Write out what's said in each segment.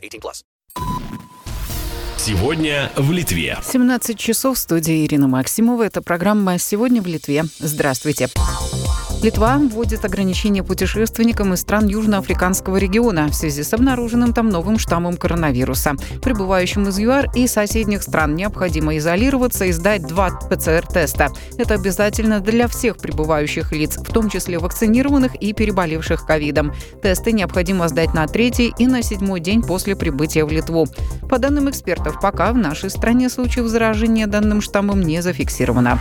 18 plus. Сегодня в Литве. 17 часов в студии Ирина Максимова. Это программа «Сегодня в Литве». Здравствуйте. Литва вводит ограничения путешественникам из стран Южноафриканского региона в связи с обнаруженным там новым штаммом коронавируса. Прибывающим из ЮАР и соседних стран необходимо изолироваться и сдать два ПЦР-теста. Это обязательно для всех прибывающих лиц, в том числе вакцинированных и переболевших ковидом. Тесты необходимо сдать на третий и на седьмой день после прибытия в Литву. По данным экспертов, пока в нашей стране случаев заражения данным штаммом не зафиксировано.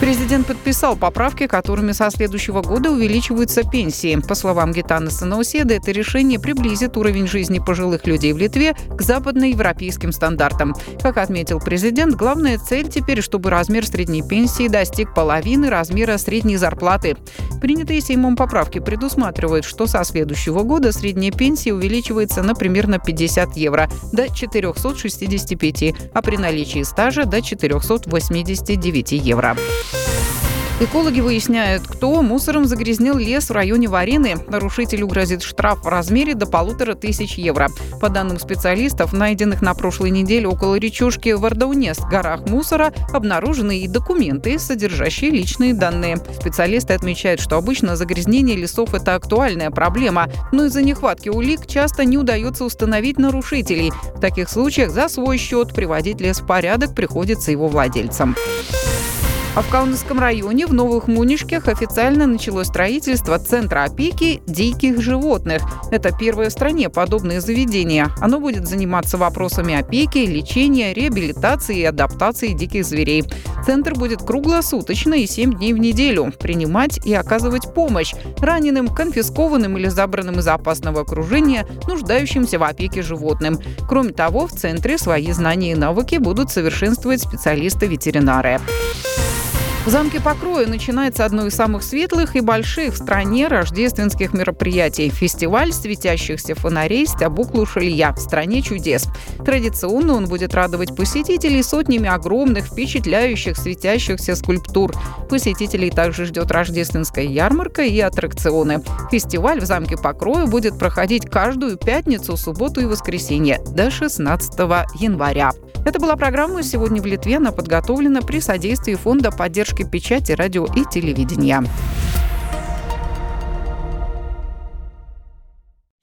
Президент подписал поправки, которыми со следующего года увеличиваются пенсии. По словам Гитана Санауседа, это решение приблизит уровень жизни пожилых людей в Литве к западноевропейским стандартам. Как отметил президент, главная цель теперь, чтобы размер средней пенсии достиг половины размера средней зарплаты. Принятые Сеймом поправки предусматривают, что со следующего года средняя пенсия увеличивается на примерно 50 евро до 465, а при наличии стажа до 489 евро. Экологи выясняют, кто мусором загрязнил лес в районе Варины. Нарушителю грозит штраф в размере до полутора тысяч евро. По данным специалистов, найденных на прошлой неделе около речушки в Ардаунес горах мусора обнаружены и документы, содержащие личные данные. Специалисты отмечают, что обычно загрязнение лесов – это актуальная проблема, но из-за нехватки улик часто не удается установить нарушителей. В таких случаях за свой счет приводить лес в порядок приходится его владельцам. А в Каунасском районе в Новых Мунишках официально началось строительство Центра опеки диких животных. Это первое в стране подобное заведение. Оно будет заниматься вопросами опеки, лечения, реабилитации и адаптации диких зверей. Центр будет круглосуточно и 7 дней в неделю принимать и оказывать помощь раненым, конфискованным или забранным из опасного окружения, нуждающимся в опеке животным. Кроме того, в центре свои знания и навыки будут совершенствовать специалисты-ветеринары. В замке Покроя начинается одно из самых светлых и больших в стране рождественских мероприятий – фестиваль светящихся фонарей Стябуклу Шилья в стране чудес. Традиционно он будет радовать посетителей сотнями огромных, впечатляющих, светящихся скульптур. Посетителей также ждет рождественская ярмарка и аттракционы. Фестиваль в замке Покроя будет проходить каждую пятницу, субботу и воскресенье до 16 января. Это была программа «Сегодня в Литве». Она подготовлена при содействии Фонда поддержки печати, радио и телевидения.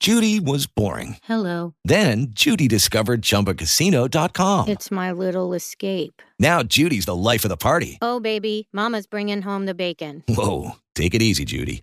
Judy was boring. Hello. Then Judy discovered ChumbaCasino.com. It's my little escape. Now Judy's the life of the party. Oh, baby, Mama's bringing home the bacon. Whoa, take it easy, Judy.